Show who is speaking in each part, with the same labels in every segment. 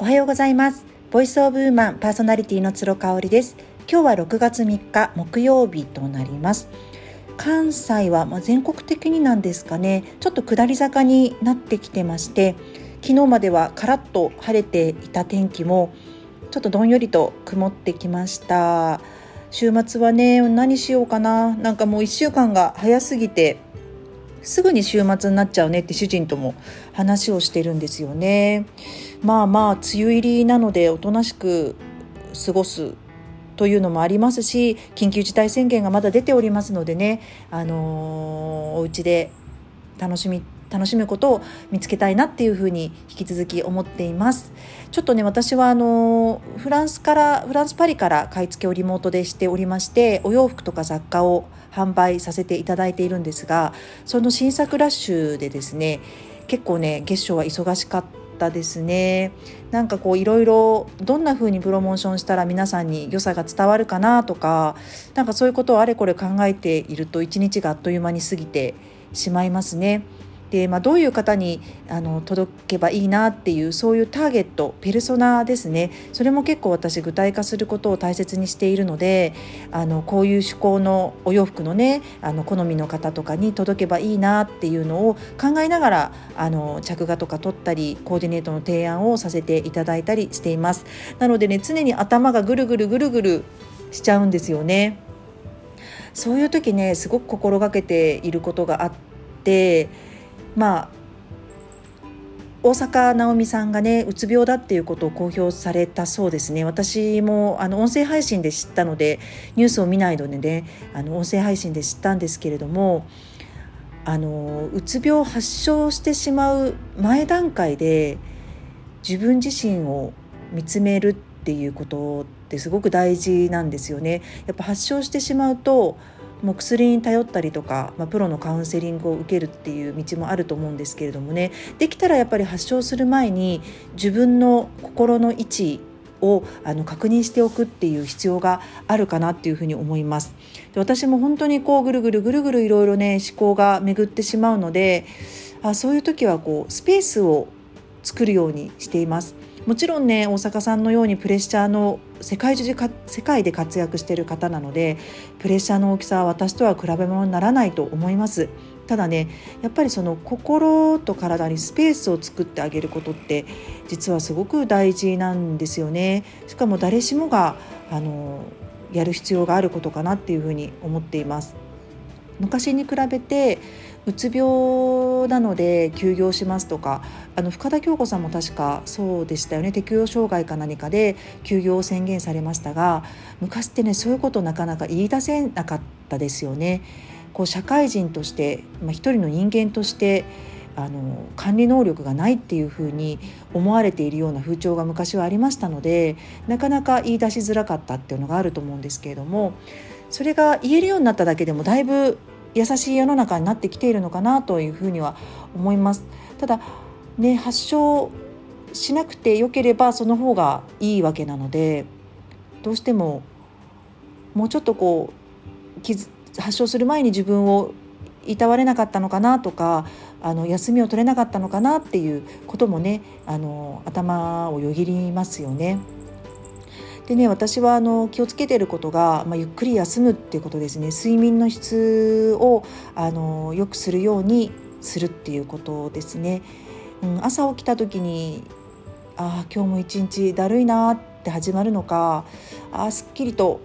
Speaker 1: おはようございます。ボイスオブウーマンパーソナリティの鶴香織です。今日は6月3日木曜日となります。関西はま全国的になんですかね。ちょっと下り坂になってきてまして昨日まではカラッと晴れていた天気もちょっとどんよりと曇ってきました。週末はね何しようかな。なんかもう1週間が早すぎてすぐに週末になっちゃうねって主人とも話をしてるんですよね。まあまあ梅雨入りなのでおとなしく過ごすというのもありますし緊急事態宣言がまだ出ておりますのでね、あのー、お家で楽しみ楽しむことを見つけたいなっていうふうに引き続き思っていますちょっとね私はあのフランスからフランスパリから買い付けをリモートでしておりましてお洋服とか雑貨を販売させていただいているんですがその新作ラッシュでですね結構ね月賞は忙しかったですねなんかこういろいろどんな風にプロモーションしたら皆さんに良さが伝わるかなとかなんかそういうことをあれこれ考えていると一日があっという間に過ぎてしまいますね。で、まあ、どういう方にあの届けばいいなっていうそういうターゲットペルソナですね。それも結構私具体化することを大切にしているのであのこういう趣向のお洋服のねあの好みの方とかに届けばいいなっていうのを考えながらあの着画とか取ったりコーディネートの提案をさせていただいたりしています。なのでね常に頭がぐるぐるぐるぐるしちゃうんですよね。そういう時ねすごく心がけていることがあってまあ大坂なおみさんがねうつ病だっていうことを公表されたそうですね私もあの音声配信で知ったのでニュースを見ないのでねあの音声配信で知ったんですけれどもあのうつ病発症してしまう前段階で自分自身を見つめるっていうことってすごく大事なんですよね。やっぱ発症してしまうともう薬に頼ったりとか、まあ、プロのカウンセリングを受けるっていう道もあると思うんですけれどもねできたらやっぱり発症する前に自分の心の位置をあの確認しておくっていう必要があるかなっていうふうに思います。で私も本当にこうぐるぐるぐるぐるいろいろね思考が巡ってしまうのであそういう時はこうスペースを作るようにしています。もちろんね大阪さんのようにプレッシャーの世界中で世界で活躍している方なのでプレッシャーの大きさは私とは比べ物にならないと思います。ただねやっぱりその心と体にスペースを作ってあげることって実はすごく大事なんですよね。しかも誰しもがあのやる必要があることかなっていうふうに思っています。昔に比べてうつ病なので休業しますとかあの深田恭子さんも確かそうでしたよね適応障害か何かで休業を宣言されましたが昔ってねそういうことなかなか言い出せなかったですよね。こう社会人として、まあ、一人の人間としてあの管理能力がないっていうふうに思われているような風潮が昔はありましたのでなかなか言い出しづらかったっていうのがあると思うんですけれどもそれが言えるようになっただけでもだいぶ優しい世の中になってきているのかなというふうには思います。ただね発症しなくてよければその方がいいわけなのでどうしてももうちょっとこう発症する前に自分をいたわれなかったのかなとかあの休みを取れなかったのかなっていうこともねあの頭をよぎりますよね。でね私はあの気をつけてることが、まあ、ゆっくり休むっていうことですね睡眠の質をあのよくするようにするっていうことですね。うん、朝起きた時にああ今日も一日だるいなって始まるのかああすっきりと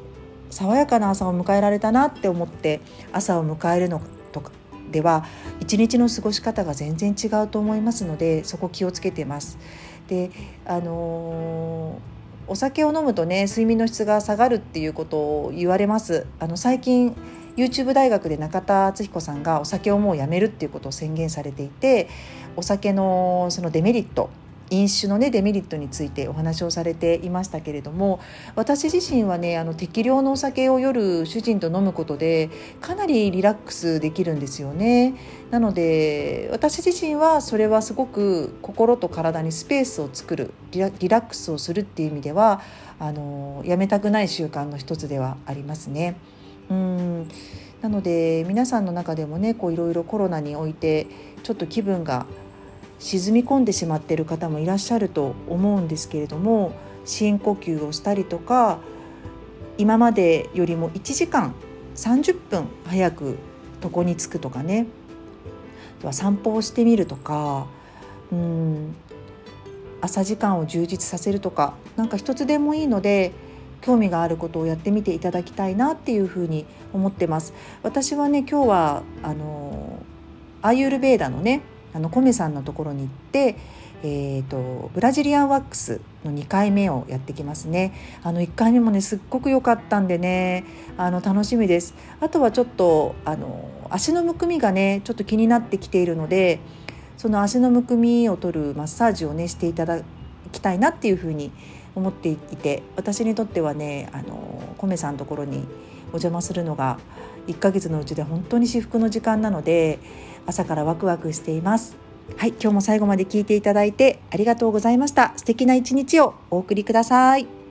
Speaker 1: 爽やかな朝を迎えられたなって思って朝を迎えるのとかでは一日の過ごし方が全然違うと思いますのでそこ気をつけてます。であのーお酒を飲むとね睡眠の質が下がるっていうことを言われます。あの最近 YouTube 大学で中田敦彦さんがお酒をもうやめるっていうことを宣言されていてお酒のそのデメリット飲酒のねデメリットについてお話をされていましたけれども私自身はねあの適量のお酒を夜主人と飲むことでかなりリラックスできるんですよねなので私自身はそれはすごく心と体にスペースを作るリラックスをするっていう意味ではあのやめたくない習慣の一つではありますね。うんなので皆さんの中でもねいろいろコロナにおいてちょっと気分が沈み込んでしまっている方もいらっしゃると思うんですけれども深呼吸をしたりとか今までよりも1時間30分早く床に着くとかねとは散歩をしてみるとかうん朝時間を充実させるとか何か一つでもいいので興味があることをやってみていただきたいなっていうふうに思ってます。私はね今日はあのアーユルベーダのねあのコメさんのところに行って、えーと、ブラジリアンワックスの2回目をやってきますね。あの1回目もねすっごく良かったんでねあの楽しみです。あとはちょっとあの足のむくみがねちょっと気になってきているのでその足のむくみを取るマッサージをねしていただきたいなっていうふうに思っていて私にとってはねあのコメさんのところにお邪魔するのが1ヶ月のうちで本当に至福の時間なので朝からワクワクしています。はい今日も最後まで聞いていただいてありがとうございました。素敵な一日をお送りください。